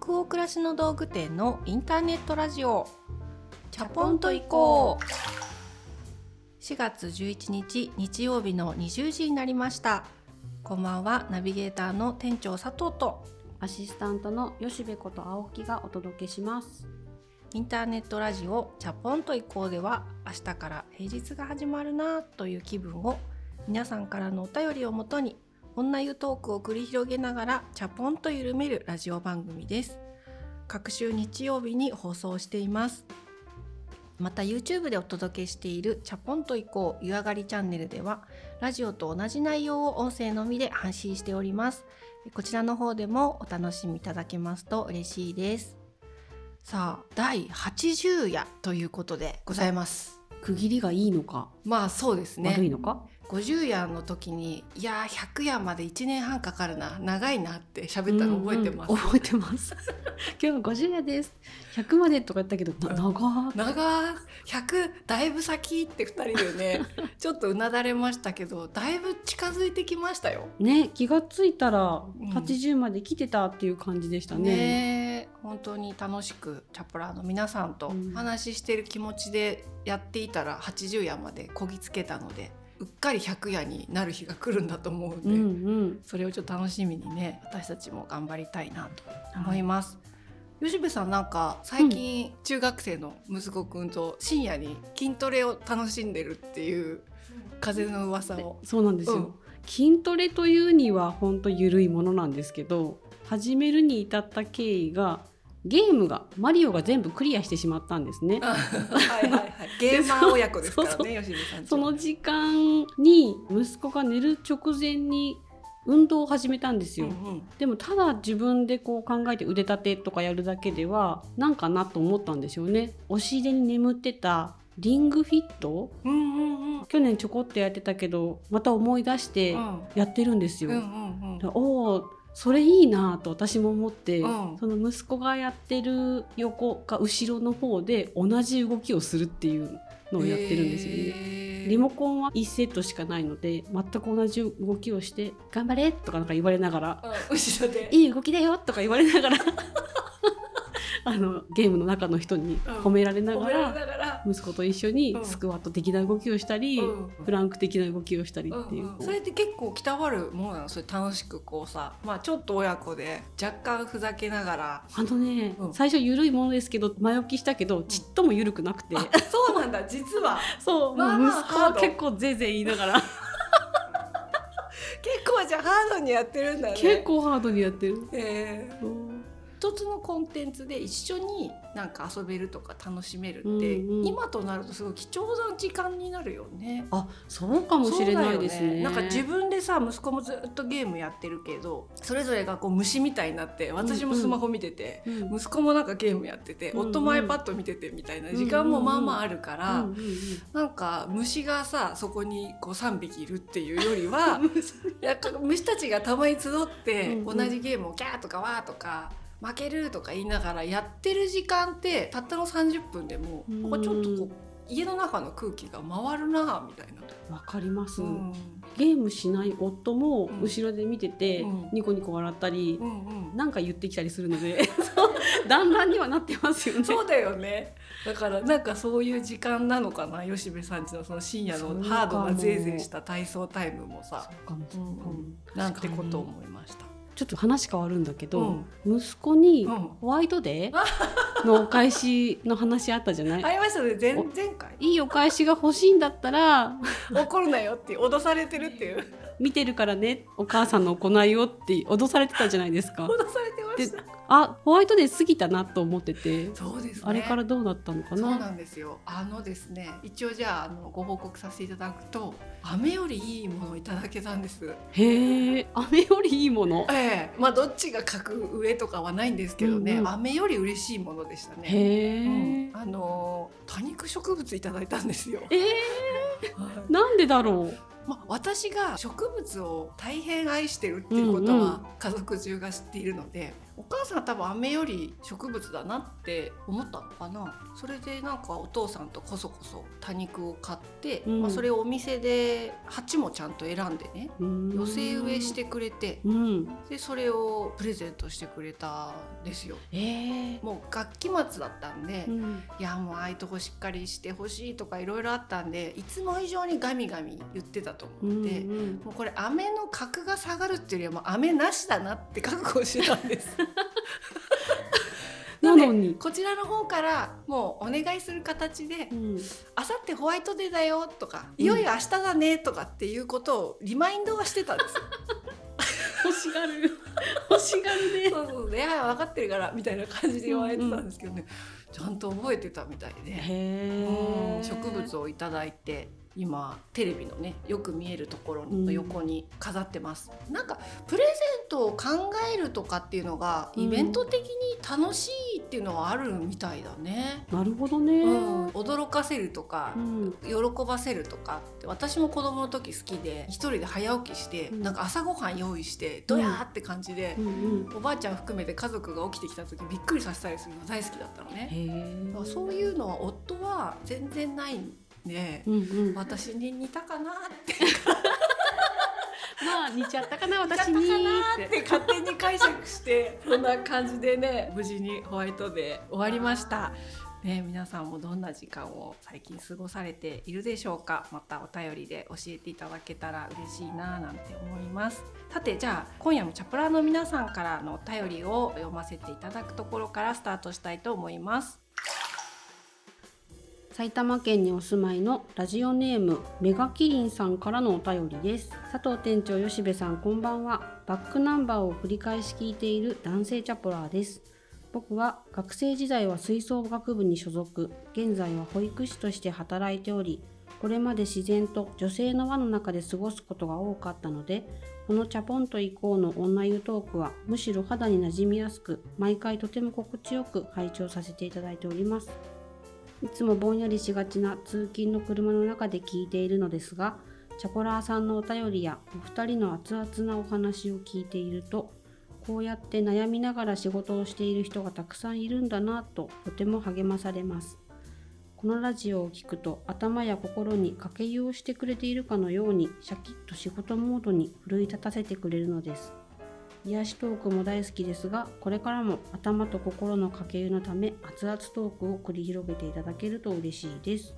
北欧暮らしの道具店のインターネットラジオ。チャポンと行こう。4月11日日曜日の20時になりました。こんばんはナビゲーターの店長佐藤と。アシスタントの吉部こと青木がお届けします。インターネットラジオチャポンと行こうでは明日から平日が始まるなという気分を皆さんからのお便りをもとに女湯トークを繰り広げながらチャポンと緩めるラジオ番組です。各週日曜日に放送しています。また YouTube でお届けしているチャポンと行こう湯上がりチャンネルではラジオと同じ内容を音声のみで配信しております。こちらの方でもお楽しみいただけますと嬉しいです。さあ第80夜ということでございます。区切りがいいのか、まあそうですね。悪いのか？50夜の時にいやー100夜まで1年半かかるな長いなって喋ったの覚えてます、うんうん覚えてます。今日は50夜です。100までとか言ったけど、な長ー長ー100だいぶ先って2人でね ちょっとうなだれましたけどだいぶ近づいてきましたよ。ね、気がついたらうん80まで来てたっていう感じでしたね。ねえ本当に楽しくチャプラーの皆さんと話ししてる気持ちでやっていたら80夜までこぎつけたのでうっかり100夜になる日が来るんだと思うんで、うんうん。それをちょっと楽しみにね私たちも頑張りたいなと思います。吉部さんなんか最近中学生の息子くんと深夜に筋トレを楽しんでるっていう風の噂を。そうなんですよ。うん筋トレというには本当ゆるいものなんですけど、始めるに至った経緯がゲームがマリオが全部クリアしてしまったんですね。はいはいはい。ゲーマー親子ですから そうね吉部さんちその時間に息子が寝る直前に運動を始めたんですよ。うんうんでもただ自分でこう考えて腕立てとかやるだけではなんかなと思ったんでしょうね。押し入れに眠ってたリングフィット？うんうんうん去年ちょこっとやってたけどまた思い出してうんやってるんですよ。うんうんでおおそれいいなと私も思って、うんその息子がやってる横か後ろの方で同じ動きをするっていうのをやってるんですよね。ねリモコンは1セットしかないので全く同じ動きをして「頑張れ!」とかなんか言われながら後ろで「いい動きだよ!」とか言われながらあのゲームの中の人に褒められながら。息子と一緒にうん。スクワット的な動きをしたり、うん。プランク的な動きをしたりうんっていう。うんそれって結構きたわるものなのそれ楽しくこうさまあちょっと親子で若干ふざけながら。あのね、うん。最初緩いものですけど前置きしたけどちっとも緩くなくて、あそうなんだ。実は。そう、まあ息子は結構ぜいぜい言いながら、結構じゃあハードにやってるんだね。結構ハードにやってる。えー。う。ん一つのコンテンツで一緒になんか遊べるとか楽しめるって、うんうん。今となるとすごい貴重な時間になるよね。あそうかもしれないですね。そうだよなんか自分でさ息子もずっとゲームやってるけどそれぞれがこう虫みたいになって私もスマホ見てて、うん息子もなんかゲームやってて、うんうん。夫も iPad 見ててみたいな時間もまあまああるから、うんうんうんなんか虫がさそこにこう3匹いるっていうよりは 虫たちがたまに集ってうんうん。同じゲームをキャーとかワーとか負けるとか言いながらやってる時間ってたったの30分でもうん。ここちょっとこう家の中の空気が回るなみたいな。わかります、うん。ゲームしない夫もうん。後ろで見てて、うん。ニコニコ笑ったり、うんうん。なんか言ってきたりするのでだんだんにはなってますよね。そうだよね。だからなんかそういう時間なのかな吉部さんちのその深夜のハードなぜいぜいした体操タイムもさ。もうん。なんてことを思いました。ちょっと話変わるんだけど、うん。息子にうん。ホワイトデーのお返しの話あったじゃない、ありましたね。前前回い。いお返しが欲しいんだったら怒るなよって脅されてるっていう。見てるからね。お母さんの行いをって脅されてたじゃないですか。脅。されてましたあホワイトデー過ぎたなと思ってて、そうですね。あれからどうなったのかな？そうなんですよ。あのですね一応じゃああのご報告させていただくと雨よりいいものをいただけたんです。へえ雨よりいいもの？ええ。まあどっちが格上とかはないんですけどね、うんうん。雨より嬉しいものでしたね。へえ、うん。あの多肉植物いただいたんですよ。えー、はい。なんでだろう？まあ、私が植物を大変愛してるっていうことは家族中が知っているので、お母さんは多分飴より植物だなって思ったのかな。それでなんかお父さんとこそこそ多肉を買って、うん。まあ、それをお店で鉢もちゃんと選んでね寄寄せ植えしてくれてうん。でそれをプレゼントしてくれたんですよ。えー。もう学期末だったんで、うん。いやもうああいうとこしっかりしてほしいとかいろいろあったんでいつも以上にガミガミ言ってたと思って、うんうんもうこれ飴の格が下がるっていうよりはもう飴なしだなって覚悟してたんです。なのに、こちらの方からもうお願いする形でうん「あさってホワイトデーだよ」とか「うん。いよいよ明日だね」とかっていうことをリマインドはしてたんです。欲しがる。欲しがるね。そうそうで「いや分かってるから」みたいな感じで言われてたんですけどね、ちゃんと覚えてたみたいで。へー。植物をいただいて今テレビのねよく見えるところの横に飾ってます、なんかプレゼントを考えるとかっていうのがうん。イベント的に楽しいっていうのはあるみたいだね、なるほどね、うん。驚かせるとかうん。喜ばせるとかって私も子供の時好きで一人で早起きして、うん。なんか朝ごはん用意してドヤーって感じでう、ん。うんおばあちゃん含めて家族が起きてきた時びっくりさせたりするの大好きだったのね。そういうのは夫は全然ないんで、うんうん、ま私に似たかなって。あ似ちゃったかな似たか私になって。勝手に解釈してそんな感じでね無事にホワイトで終わりました。ね、皆さんもどんな時間を最近過ごされているでしょうか。またお便りで教えていただけたら嬉しいななんて思います。さてじゃあ今夜もチャプラーの皆さんからのお便りを読ませていただくところからスタートしたいと思います埼玉県にお住まいのラジオネームメガキリンさんからのお便りです。佐藤店長吉部さんこんばんは。バックナンバーを繰り返し聞いている男性チャポラーです。僕は学生時代は吹奏楽部に所属。現在は保育士として働いておりこれまで自然と女性の輪の中で過ごすことが多かったのでこのチャポンと以降の女湯トークはむしろ肌に馴染みやすく毎回とても心地よく拝聴させていただいております。いつもぼんやりしがちな通勤の車の中で聞いているのですが、チャポラーさんのお便りやお二人の熱々なお話を聞いていると、こうやって悩みながら仕事をしている人がたくさんいるんだなととても励まされます。このラジオを聞くと頭や心に掛け湯をしてくれているかのようにシャキッと仕事モードに奮い立たせてくれるのです。癒しトークも大好きですがこれからも頭と心の掛け湯のため熱々トークを繰り広げていただけると嬉しいです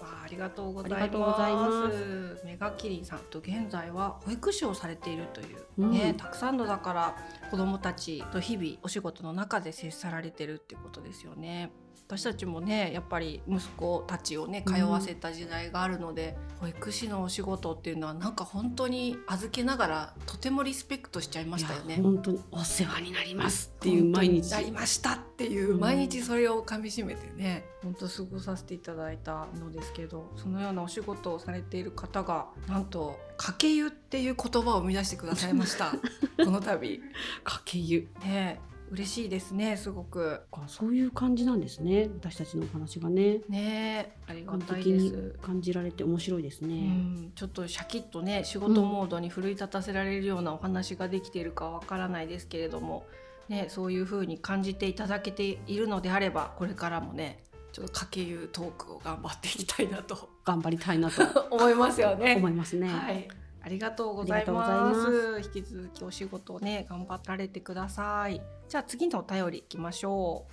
わあありがとうございます。メガキリンさんと現在は保育士をされているというね、うんたくさんのだから子どもたちと日々お仕事の中で接されてるってことですよね。私たちもねやっぱり息子たちをね通わせた時代があるので、保育士のお仕事っていうのはなんか本当に預けながらとてもリスペクトしちゃいましたよね。本当にお世話になりますっていう毎日。なりましたっていううん。毎日それをかみしめてね本当過ごさせていただいたのですけどそのようなお仕事をされている方がなんと「かけ湯」っていう言葉を生み出してくださいました。この度。かけ湯。ね嬉しいですねすごく。あそういう感じなんですね私たちのお話がね。ねありが感たいです。感じられて面白いですうね、ん、ちょっとシャキッとね仕事モードに奮い立たせられるようなお話ができているかわからないですけれども、ね、そういう風に感じていただけているのであればこれからもねちょっとかけ湯トークを頑張っていきたいなと。頑張りたいなと。思いますよね。思いますね、はいありがとうございます。引き続きお仕事をね頑張られてください。じゃあ次のお便りいきましょ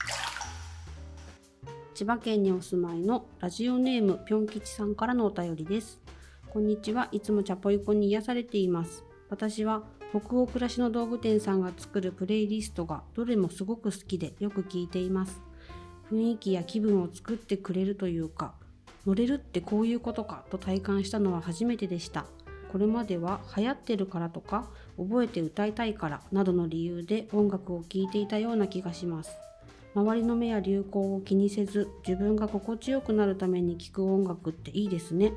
千葉県にお住まいのラジオネームぴょん吉さんからのお便りです。こんにちは。いつもチャポイコに癒されています。私は北欧暮らしの道具店さんが作るプレイリストがどれもすごく好きでよく聞いています。雰囲気や気分を作ってくれるというか乗れるってこういうことかと体感したのは初めてでしたこれまでは流行ってるからとか覚えて歌いたいからなどの理由で音楽を聴いていたような気がします周りの目や流行を気にせず自分が心地よくなるために聴く音楽っていいですね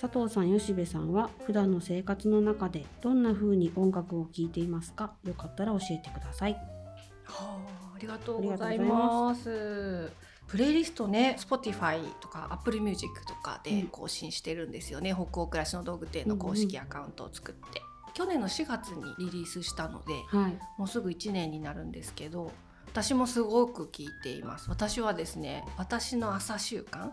佐藤さん吉部さんは普段の生活の中でどんな風に音楽を聴いていますか？よかったら教えてくださいう。はあ、ありがとうございます。プレイリストね Spotify とか Apple Music とかで更新してるんですよね、うん、北欧暮らしの道具店の公式アカウントを作って、うんうん、去年の4月にリリースしたので、はい、もうすぐ1年になるんですけど私もすごく聞いています。私はですね私の朝習慣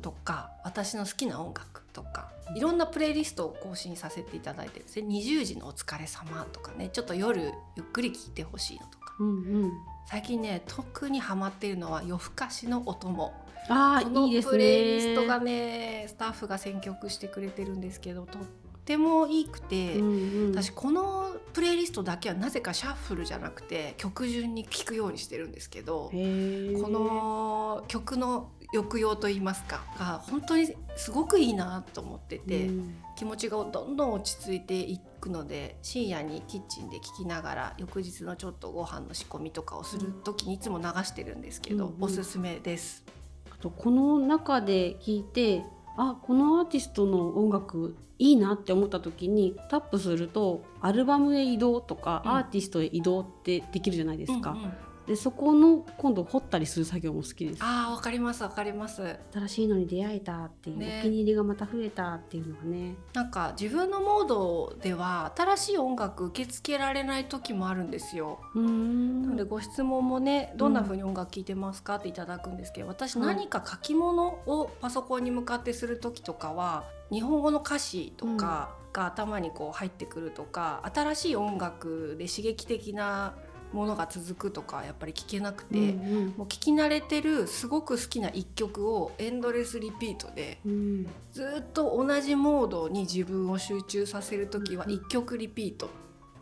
とか、うん、私の好きな音楽とかいろんなプレイリストを更新させていただいてですね。20時のお疲れ様とかねちょっと夜ゆっくり聞いてほしいのとか、うんうん、最近ね特にハマっているのは夜更かしのお供。あこのプレイリストがねスタッフが選曲してくれてるんですけどとってもいいくて、うんうん、私このプレイリストだけはなぜかシャッフルじゃなくて曲順に聴くようにしてるんですけどこの曲の抑揚と言いますかが本当にすごくいいなと思ってて、うん、気持ちがどんどん落ち着いていくので深夜にキッチンで聴きながら翌日のちょっとご飯の仕込みとかをする時にいつも流してるんですけど、うんうん、おすすめです。あとこの中で聞いてあこのアーティストの音楽いいなって思った時にタップするとアルバムへ移動とか、うん、アーティストへ移動ってできるじゃないですか。うんうんでそこの今度掘ったりする作業も好きです。ああわかりますわかります。新しいのに出会えたっていう、ね、お気に入りがまた増えたっていうのがね。なんか自分のモードでは新しい音楽受け付けられない時もあるんですよ。うん。なのでご質問もねどんな風に音楽聴いてますかっていただくんですけど私何か書き物をパソコンに向かってする時とかは日本語の歌詞とかが頭にこう入ってくるとか、新しい音楽で刺激的なものが続くとかやっぱり聞けなくて、うんうん、もう聞き慣れてるすごく好きな一曲をエンドレスリピートで、うん、ずっと同じモードに自分を集中させる時は一曲リピート。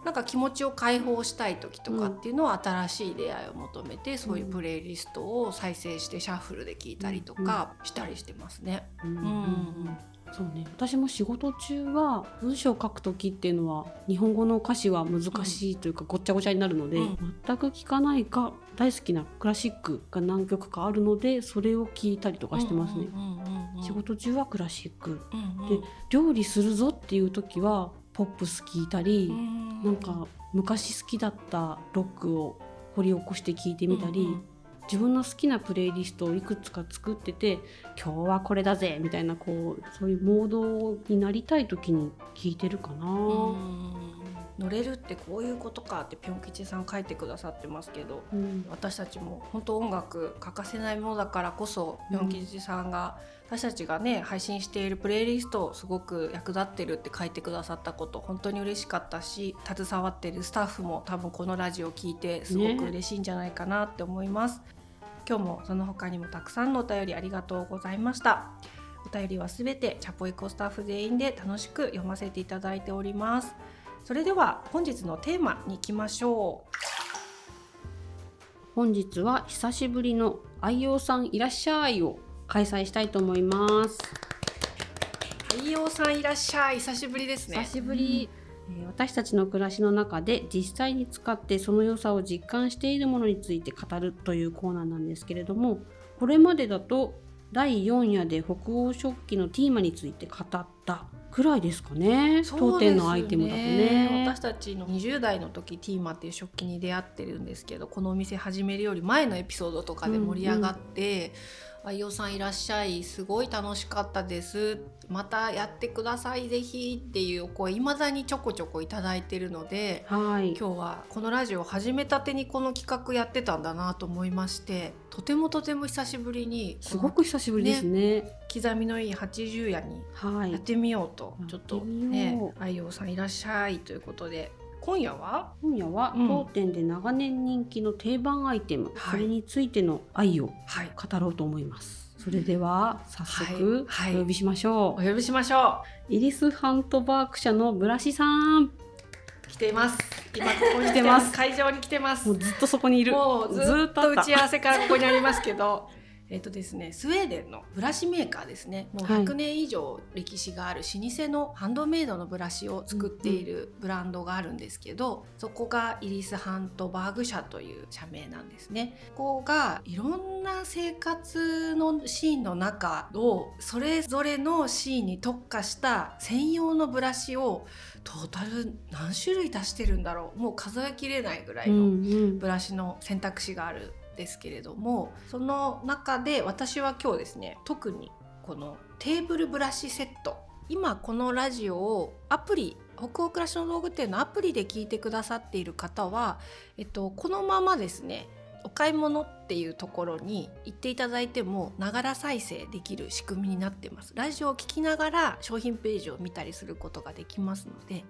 なんか気持ちを解放したい時とかっていうのは新しい出会いを求めて、そういうプレイリストを再生してシャッフルで聞いたりとかしたりしてますね。うん、うん。うんそうね。私も仕事中は文章を書く時っていうのは日本語の歌詞は難しいというか、ごっちゃごちゃになるので、うん、全く聞かないか大好きなクラシックが何曲かあるのでそれを聞いたりとかしてますね。仕事中はクラシック、うんうん、で料理するぞっていう時はポップス聞いたり、うん、なんか昔好きだったロックを掘り起こして聞いてみたり。うんうん自分の好きなプレイリストをいくつか作ってて今日はこれだぜみたいなこうそういうモードになりたい時に聞いてるかな。乗れるってこういうことかってぴょん吉さん書いてくださってますけど、うん、私たちも本当音楽欠かせないものだからこそぴょん吉さんが、私たちがね配信しているプレイリストすごく役立ってるって書いてくださったこと本当に嬉しかったし携わってるスタッフも多分このラジオを聞いてすごく嬉しいんじゃないかなって思います。ね今日もその他にもたくさんのお便りありがとうございました。お便りはすべてチャポエコスタッフ全員で楽しく読ませていただいておりますそれでは本日のテーマに行きましょう。本日は久しぶりの愛用さんいらっしゃいを開催したいと思います。愛用さんいらっしゃい久しぶりですね。久しぶり、私たちの暮らしの中で実際に使ってその良さを実感しているものについて語るというコーナーなんですけれどもこれまでだと第4夜で北欧食器のテーマについて語ったくらいですかね当店のアイテムだとね。私たちの20代の時ティーマっていう食器に出会ってるんですけどこのお店始めるより前のエピソードとかで盛り上がって、うんうん。愛用さんいらっしゃいすごい楽しかったです。またやってくださいぜひっていうお声いまだにちょこちょこ頂いてるので、はい、今日はこのラジオ始めたてにこの企画やってたんだなと思いましてとてもとても久しぶりにすごく久しぶりですね、ね、刻みのいい80夜にやってみようと、はい、ちょっとね愛用さんいらっしゃいということで今夜は？今夜は当店で長年人気の定番アイテム、うん、それについての愛を語ろうと思います、はい、それでは早速お呼びしましょう、はいはい、お呼びしましょう。イリスハントバーク社のブラシさん。来ています。今 ここに来てます。会場に来てます。もうずっとそこにいる。もうずっと打ち合わせからここにありますけどえっ、とですね、スウェーデンのブラシメーカーですね。もう100年以上歴史がある老舗のハンドメイドのブラシを作っているブランドがあるんですけど、そこがイリス・ハントバーグ社という社名なんですね。ここがいろんな生活のシーンの中をそれぞれのシーンに特化した専用のブラシをトータル何種類出してるんだろう。もう数えきれないぐらいのブラシの選択肢があるですけれどもその中で私は今日ですね特にこのテーブルブラシセット今このラジオをアプリ北欧暮らしの道具店のアプリで聞いてくださっている方は、えっと、このままですねお買い物っていうところに行っていただいてもながら再生できる仕組みになってます。ラジオを聞きながら商品ページを見たりすることができますので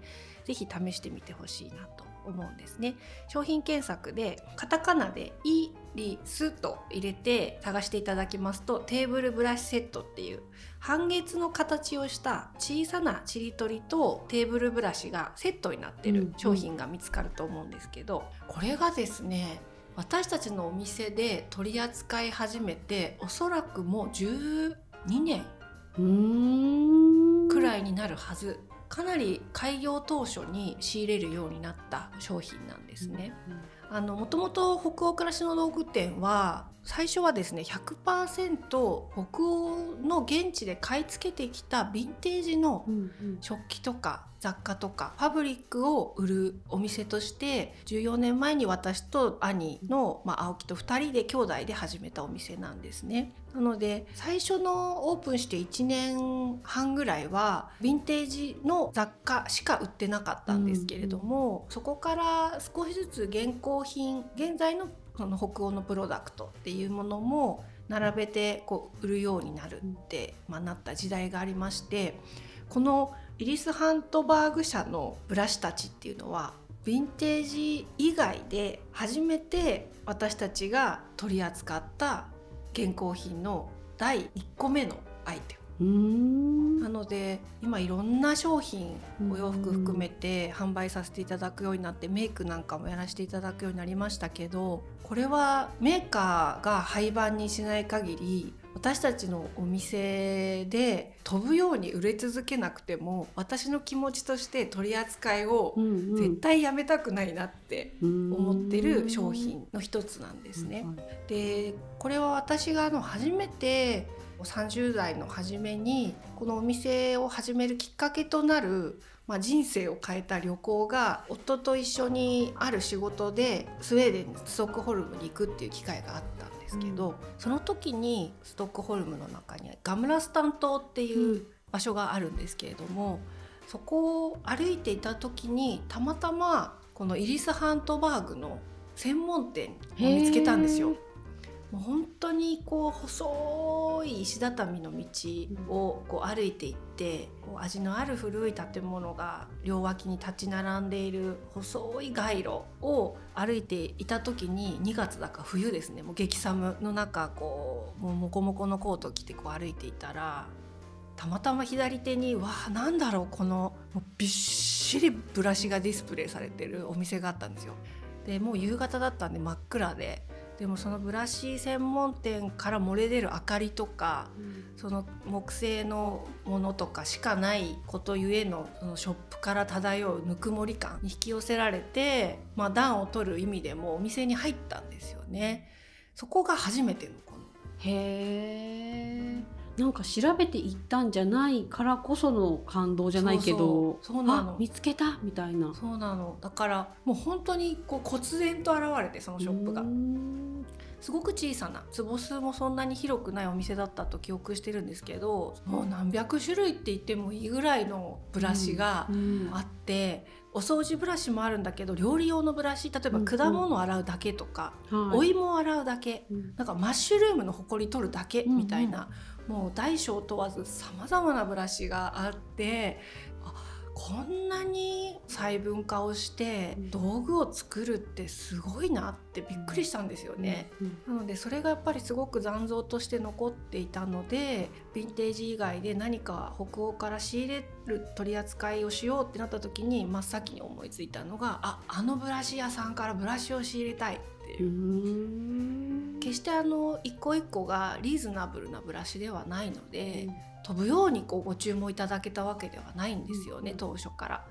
是非試してみてほしいなと思うんですね。商品検索でカタカナで「イリス」と入れて探していただきますとテーブルブラシセットっていう半月の形をした小さなちりとりとテーブルブラシがセットになってる商品が見つかると思うんですけど、これがですね私たちのお店で取り扱い始めておそらくもう12年くらいになるはずかなり開業当初に仕入れるようになった商品なんですね。あのもともと北欧暮らしの道具店は最初はですね100%北欧の現地で買い付けてきたヴィンテージの食器とか雑貨とかファブリックを売るお店として14年前に私と兄の、まあ、青木と2人で兄弟で始めたお店なんですね。なので最初のオープンして1年半ぐらいはヴィンテージの雑貨しか売ってなかったんですけれども、そこから少しずつ現行品現在のその北欧のプロダクトっていうものも並べてこう売るようになるって、まあ、なった時代がありましてこのイリス・ハントバーグ社のブラシたちっていうのはヴィンテージ以外で初めて私たちが取り扱った現行品の第1個目のアイテなので今いろんな商品お洋服含めて販売させていただくようになってメイクなんかもやらせていただくようになりましたけどこれはメーカーが廃盤にしない限り私たちのお店で飛ぶように売れ続けなくても私の気持ちとして取り扱いを絶対やめたくないなって思ってる商品の一つなんですね。でこれは私があの初めて30代の初めにこのお店を始めるきっかけとなるまあ、人生を変えた旅行が夫と一緒にある仕事でスウェーデンストックホルムに行くっていう機会があったんですけど、うん、その時にストックホルムの中にガムラスタン島っていう場所があるんですけれども、そこを歩いていた時にたまたまこのイリス・ハントバーグの専門店を見つけたんですよ。もう本当にこう細い石畳の道をこう歩いていってこう味のある古い建物が両脇に立ち並んでいる細い街路を歩いていた時に2月だか冬ですねもう激寒の中こうもうモコモコのコート着てこう歩いていたらたまたま左手にわあなんだろうこのびっしりブラシがディスプレイされてるお店があったんですよ。でもう夕方だったんで真っ暗ででもそのブラシ専門店から漏れ出る明かりとか、うん、その木製のものとかしかないことゆえのそのショップから漂うぬくもり感に引き寄せられて、まあ、暖を取る意味でもお店に入ったんですよね。そこが初めてのこの。へー。なんか調べていったんじゃないからこその感動じゃないけどそうなの。見つけたみたいな。そうなの。だからもう本当にこう忽然と現れてそのショップがすごく小さな坪数もそんなに広くないお店だったと記憶してるんですけどもう何百種類って言ってもいいぐらいのブラシがあって、お掃除ブラシもあるんだけど料理用のブラシ例えば果物を洗うだけとか、お芋を洗うだけ、なんかマッシュルームのほこり取るだけみたいな、もう大小問わずさまざまなブラシがあってこんなに細分化をして道具を作るってすごいなってびっくりしたんですよね。なのでそれがやっぱりすごく残像として残っていたのでヴィンテージ以外で何か北欧から仕入れる取り扱いをしようってなった時に真っ先に思いついたのがああのブラシ屋さんからブラシを仕入れたい。っていう決してあの一個一個がリーズナブルなブラシではないので。飛ぶようにこうご注文いただけたわけではないんですよね、うん、当初から。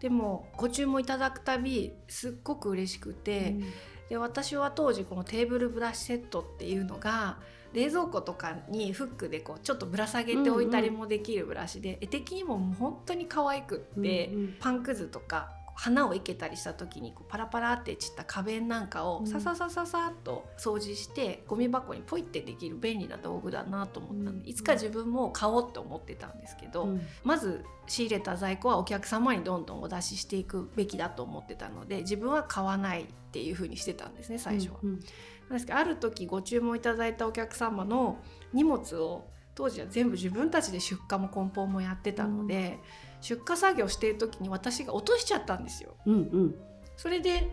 でもご注文いただくたびすっごく嬉しくて、うん、で私は当時このテーブルブラシセットっていうのが冷蔵庫とかにフックでこうちょっとぶら下げておいたりもできるブラシで、うんうん、絵的にももう本当に可愛くって、うんうん、パンくずとか花を生けたりした時にこうパラパラって散った花弁なんかをうん。さささささっと掃除してゴミ箱にポイってできる便利な道具だなと思ったんでうん。いつか自分も買おうと思ってたんですけど、うん。まず仕入れた在庫はお客様にどんどんお出ししていくべきだと思ってたので自分は買わないっていう風にしてたんですね最初は。うんなんですけどある時ご注文いただいたお客様の荷物を当時は全部自分たちで出荷も梱包もやってたので、出荷作業してる時に私が落としちゃったんですよ。うんうん。それで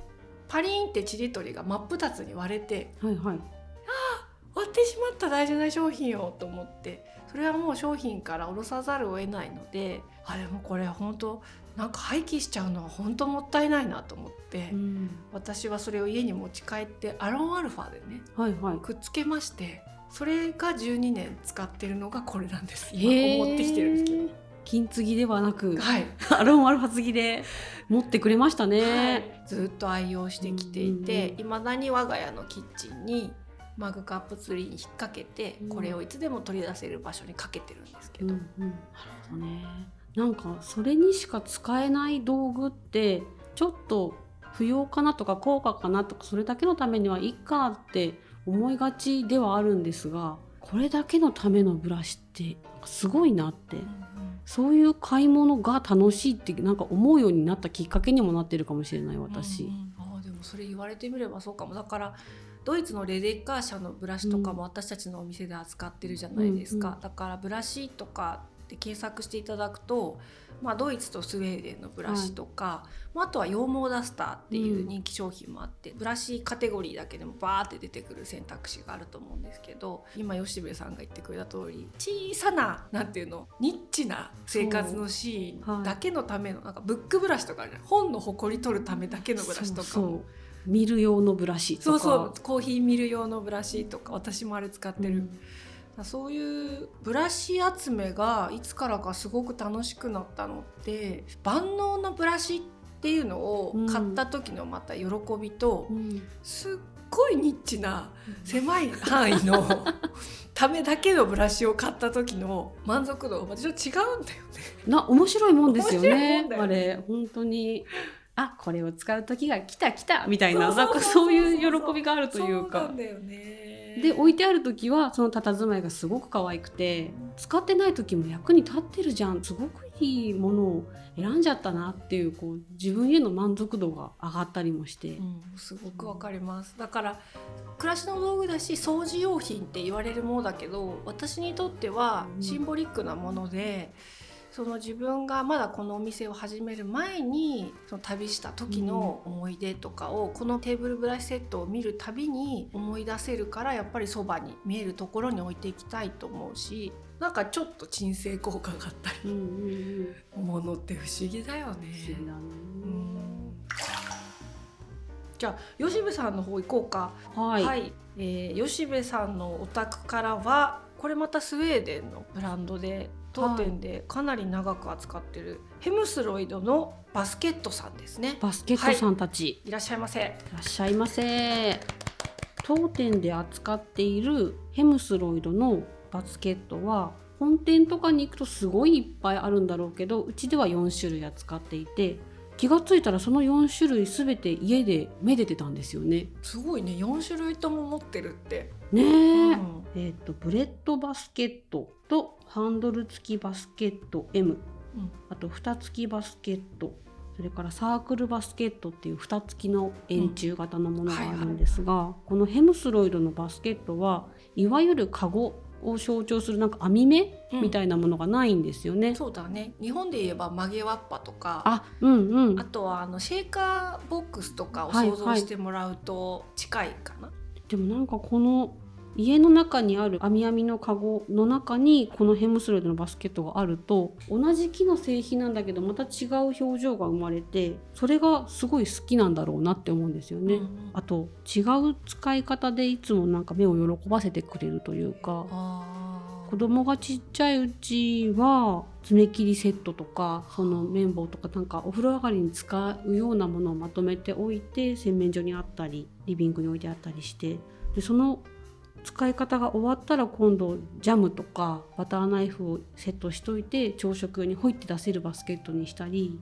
パリーンってちりとりが真っ二つに割れてはいはい。割ってしまった大事な商品をと思ってそれはもう商品から下ろさざるを得ないのであでもこれ本当なんか廃棄しちゃうのは本当もったいないなと思って、うん。私はそれを家に持ち帰ってアロンアルファでねはいはい。くっつけましてそれが12年使ってるのがこれなんです。今持ってきてるんですけど金継ぎではなくはい、アロンアルファ継ぎで持ってくれましたね、はい。ずっと愛用してきていてうんいま、未だに我が家のキッチンにマグカップツリーに引っ掛けて、うん。これをいつでも取り出せる場所にかけてるんですけど、うんうん、なるほどね。なんかそれにしか使えない道具ってちょっと不要かなとか高価かなとかそれだけのためにはいいかって思いがちではあるんですがこれだけのためのブラシってすごいなってそういう買い物が楽しいってなんか思うようになったきっかけにもなってるかもしれない私。うんうん。あーでもそれ言われてみればそうかも。だからドイツのレデッカー社のブラシとかも私たちのお店で扱ってるじゃないですか、うんうん。だからブラシとかで検索していただくと、まあ、ドイツとスウェーデンのブラシとか、まあ、あとは羊毛ダスターっていう人気商品もあって、ブラシカテゴリーだけでもバーって出てくる選択肢があると思うんですけど今吉部さんが言ってくれた通り小さななんていうのニッチな生活のシーンだけのための、なんかブックブラシとかあるじゃん。本のほこり取るためだけのブラシとか。もそうそう。見る用のブラシとか。そうそう。コーヒーミル用のブラシとか私もあれ使ってる、うんそういうブラシ集めがいつからかすごく楽しくなったのって万能なブラシっていうのを買った時のまた喜びと、うんすっごいニッチな狭い範囲の ためだけのブラシを買った時の満足度が私は違うんだよね。な面白いもんですよねもんだよあれ。本当に。あこれを使う時が来た来たみたいなそうそうそうなんかそういう喜びがあるというそうかなんだよねで置いてある時はその佇まいがすごく可愛くて使ってない時も役に立ってるじゃん。すごくいいものを選んじゃったなっていうこう自分への満足度が上がったりもして、うん、すごくわかります。だから暮らしの道具だし掃除用品って言われるものだけど私にとってはうん。シンボリックなもので、その自分がまだこのお店を始める前にその旅した時の思い出とかを、このテーブルブラシセットを見るたびに思い出せるからやっぱりそばに見えるところに置いていきたいと思うしなんかちょっと鎮静効果があったうんうんうん、りものって不思議だよね。不思議だね、じゃあ吉部さんの方行こうか。はい、はい、えー吉部さんのお宅からはこれまたスウェーデンのブランドで当店でかなり長く扱ってるヘムスロイドのバスケットさんですね。バスケットさんたち、いらっしゃいませ。いらっしゃいませ当店で扱っているヘムスロイドのバスケットは本店とかに行くとすごいいっぱいあるんだろうけどうちでは4種類扱っていて気がついたらその4種類全て家でめでてたんですよね。すごいね、4種類とも持ってるって。ねえ、うんえっ、とブレッドバスケットとハンドル付きバスケット M、うんあと蓋付きバスケットそれからサークルバスケットっていう蓋付きの円柱型のものがあるんですが、このヘムスロイドのバスケットはいわゆるカゴを象徴するなんか網目うんみたいなものがないんですよね。そうだね。日本で言えば曲げわっぱとか。あうんうんあとはあのシェーカーボックスとかをはい想像してもらうと近いかな。でもなんかこの家の中にある網網のカゴの中にこのヘムスロイドのバスケットがあると同じ木の製品なんだけどまた違う表情が生まれてそれがすごい好きなんだろうなって思うんですよね。うんあと違う使い方でいつもなんか目を喜ばせてくれるというか子供がちっちゃいうちは爪切りセットとかその綿棒とかなんかお風呂上がりに使うようなものをまとめておいて洗面所にあったりリビングに置いてあったりしてでその使い方が終わったら今度ジャムとかバターナイフをセットしといて朝食用にホイって出せるバスケットにしたり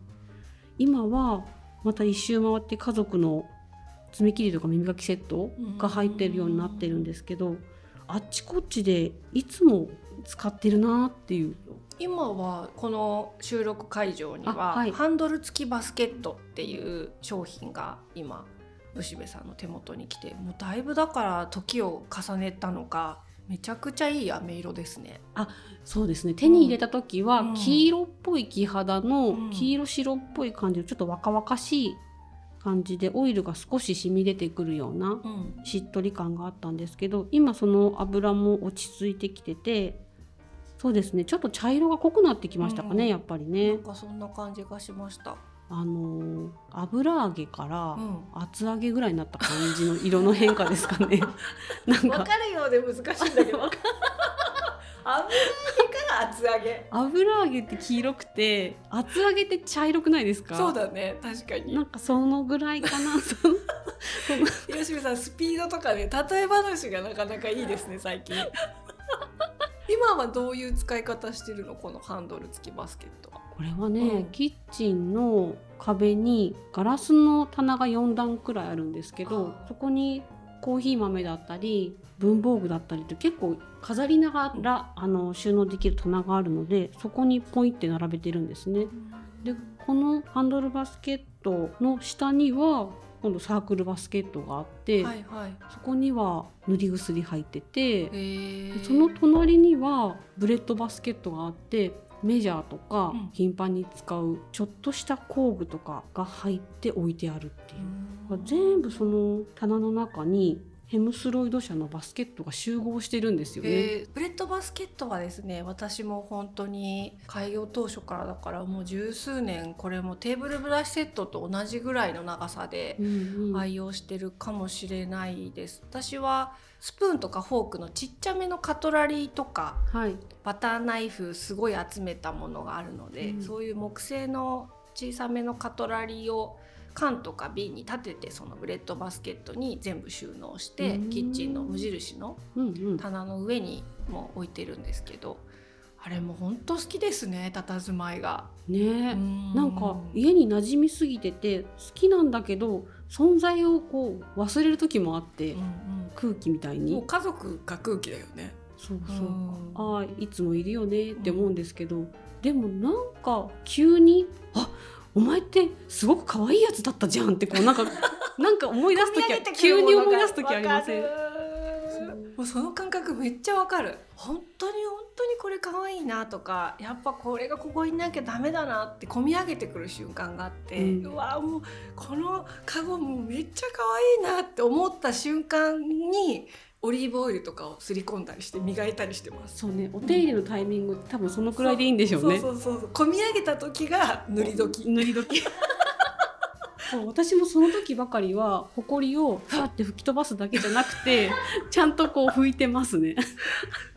今はまた一周回って家族の爪切りとか耳かきセットが入ってるようになってるんですけどあっちこっちでいつも使ってるなっていう。今はこの収録会場には、はい、ハンドル付きバスケットっていう商品が今吉部さんの手元に来てもうだいぶだから時を重ねたのかめちゃくちゃいい飴色ですね。あ、そうですね。手に入れた時は黄色っぽい木肌の黄色白っぽい感じのちょっと若々しい感じでオイルが少し染み出てくるようなしっとり感があったんですけど、今その油も落ち着いてきてて。そうですね。ちょっと茶色が濃くなってきましたかね、うん、やっぱりね。なんかそんな感じがしました。あの油揚げから厚揚げぐらいになった感じの色の変化ですかね。なんか分かるようで難しいんだけど。油揚げから厚揚げ。油揚げって黄色くて厚揚げって茶色くないですか？そうだね確かに。なんかそのぐらいかな。吉見さんスピードとかね例え話がなかなかいいですね最近。今はどういう使い方してるの？このハンドル付きバスケットは。これはね、うん、キッチンの壁にガラスの棚が4段くらいあるんですけどそこにコーヒー豆だったり文房具だったりって結構飾りながら、あの収納できる棚があるのでそこにポイって並べてるんですね。でこのハンドルバスケットの下には今度サークルバスケットがあって、はいはい、そこには塗り薬入っててその隣にはブレッドバスケットがあってメジャーとか頻繁に使うちょっとした工具とかが入って置いてあるっていう、全部その棚の中にヘムスロイド社のバスケットが集合してるんですよね、えー、ブレッドバスケットはですね私も本当に開業当初からだからもう十数年これもテーブルブラシセットと同じぐらいの長さで愛用してるかもしれないです。私はスプーンとかフォークのちっちゃめのカトラリーとか、はい、バターナイフすごい集めたものがあるので、うん、そういう木製の小さめのカトラリーを缶とか瓶に立ててそのブレッドバスケットに全部収納してキッチンの無印の棚の上にも置いてるんですけど。あれも本当好きですね佇まいが。ねなんか家に馴染みすぎてて好きなんだけど存在をこう忘れる時もあって、うんうん、空気みたいに。家族が空気だよね。そうそう。ああいつもいるよねって思うんですけど、うん、でもなんか急にあお前ってすごく可愛いやつだったじゃんってこうなんか なんか思い出す時は急に思い出す時ありません？もうその感覚めっちゃわかる。本当に本当にこれ可愛いなとかやっぱこれがここになきゃダメだなって込み上げてくる瞬間があって、うん、うわもうこのカゴもめっちゃ可愛いなって思った瞬間にオリーブオイルとかをすり込んだりして磨いたりしてます。そうね、お手入れのタイミング、うん、多分そのくらいでいいんでしょうね。そうそうそう込み上げた時が塗り時。塗り時。そう私もその時ばかりは埃をふわって吹き飛ばすだけじゃなくて ちゃんとこう拭いてますね。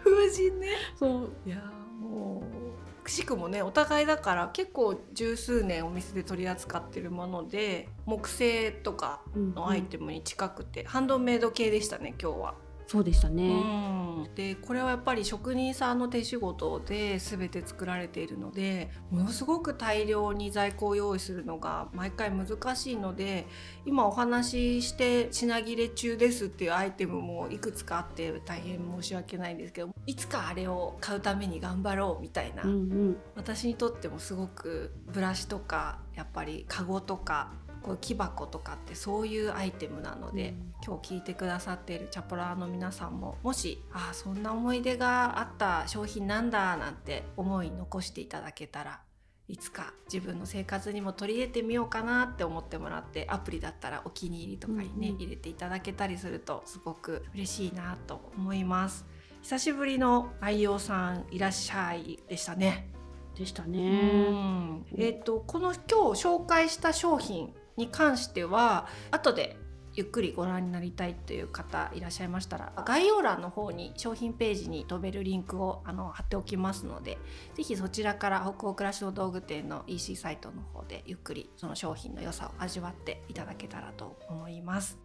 風神ね。そういやもうくしくもねお互いだから結構十数年お店で取り扱ってるもので木製とかのアイテムに近くて、うんうん、ハンドメイド系でしたね今日は。そうでしたね、うん、でこれはやっぱり職人さんの手仕事で全て作られているのでものすごく大量に在庫を用意するのが毎回難しいので今お話しして品切れ中ですっていうアイテムもいくつかあって大変申し訳ないんですけどいつかあれを買うために頑張ろうみたいな、うんうん、私にとってもすごくブラシとかやっぱりカゴとかこう木箱とかってそういうアイテムなので、うん、今日聞いてくださっているチャポラーの皆さんももしあそんな思い出があった商品なんだなんて思い残していただけたらいつか自分の生活にも取り入れてみようかなって思ってもらってアプリだったらお気に入りとかにね、うん入れていただけたりするとすごく嬉しいなと思います。久しぶりの愛用さんいらっしゃいでしたね。でしたね。えっ、ー、とこの今日紹介した商品に関しては後でゆっくりご覧になりたいという方いらっしゃいましたら概要欄の方に商品ページに飛べるリンクをあの貼っておきますので是非そちらから北欧暮らしの道具店の EC サイトの方でゆっくりその商品の良さを味わっていただけたらと思います。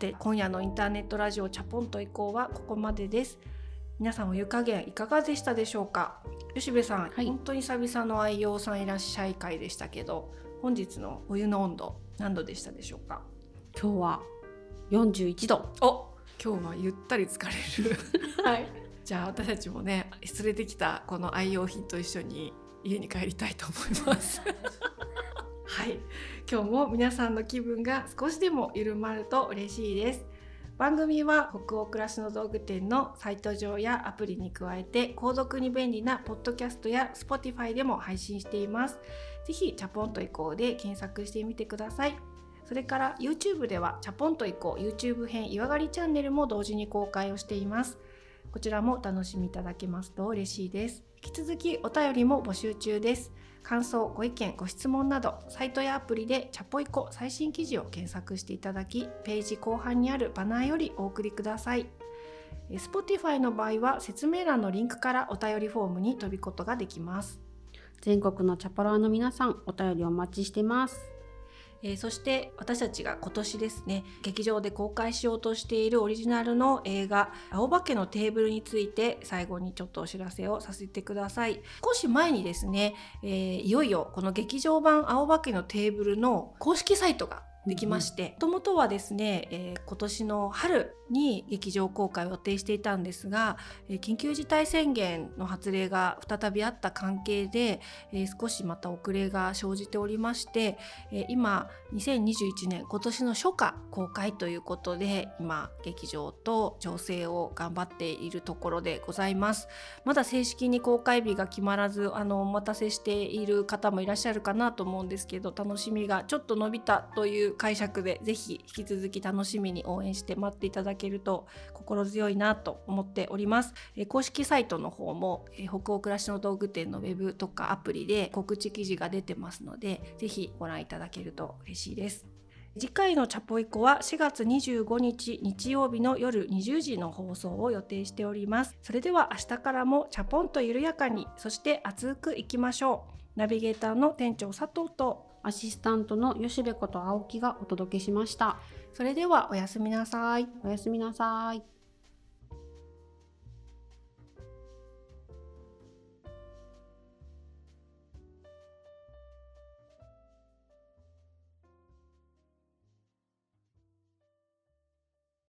て今夜のインターネットラジオチャポンと移行はここまでです。皆さんお湯加減いかがでしたでしょうか？吉部さん、はい、本当に久々の愛用さんいらっしゃい会でしたけど本日のお湯の温度何度でしたでしょうか？今日は41度。お今日はゆったり疲れる。はい。じゃあ私たちもね連れてきたこの愛用品と一緒に家に帰りたいと思います はい。今日も皆さんの気分が少しでも緩まると嬉しいです。番組は北欧暮らしの道具店のサイト上やアプリに加えて購読に便利なポッドキャストや Spotify でも配信しています。ぜひチャポンと移行で検索してみてください。それから YouTube ではチャポンと移行 YouTube 編岩狩りチャンネルも同時に公開をしています。こちらもお楽しみいただけますと嬉しいです。引き続きお便りも募集中です。感想ご意見ご質問などサイトやアプリでチャポイコ最新記事を検索していただきページ後半にあるバナーよりお送りください。Spotify の場合は説明欄のリンクからお便りフォームに飛びことができます。全国のチャポラーの皆さんお便りお待ちしてます。えー、そして私たちが今年ですね劇場で公開しようとしているオリジナルの映画「青化けのテーブル」について最後にちょっとお知らせをさせてください。少し前にですね、えー、いよいよこの劇場版「青化けのテーブル」の公式サイトができましてもともとはですね、えー、今年の春に劇場公開を予定していたんですが、えー、緊急事態宣言の発令が再びあった関係で、えー、少しまた遅れが生じておりまして、え今2021年今年の初夏公開ということで今劇場と調整を頑張っているところでございます。まだ正式に公開日が決まらずあのお待たせしている方もいらっしゃるかなと思うんですけど楽しみがちょっと伸びたという解釈でぜひ引き続き楽しみに応援して待っていただけると心強いなと思っております。え公式サイトの方も、え北欧暮らしの道具店のウェブとかアプリで告知記事が出てますのでぜひご覧いただけると嬉しいです。次回のチャポイコは4月25日日曜日の夜20時の放送を予定しております。それでは明日からもチャポンと緩やかにそして熱くいきましょう。ナビゲーターの店長佐藤とアシスタントの吉部こと青木がお届けしました。それではおやすみなさい。おやすみなさい。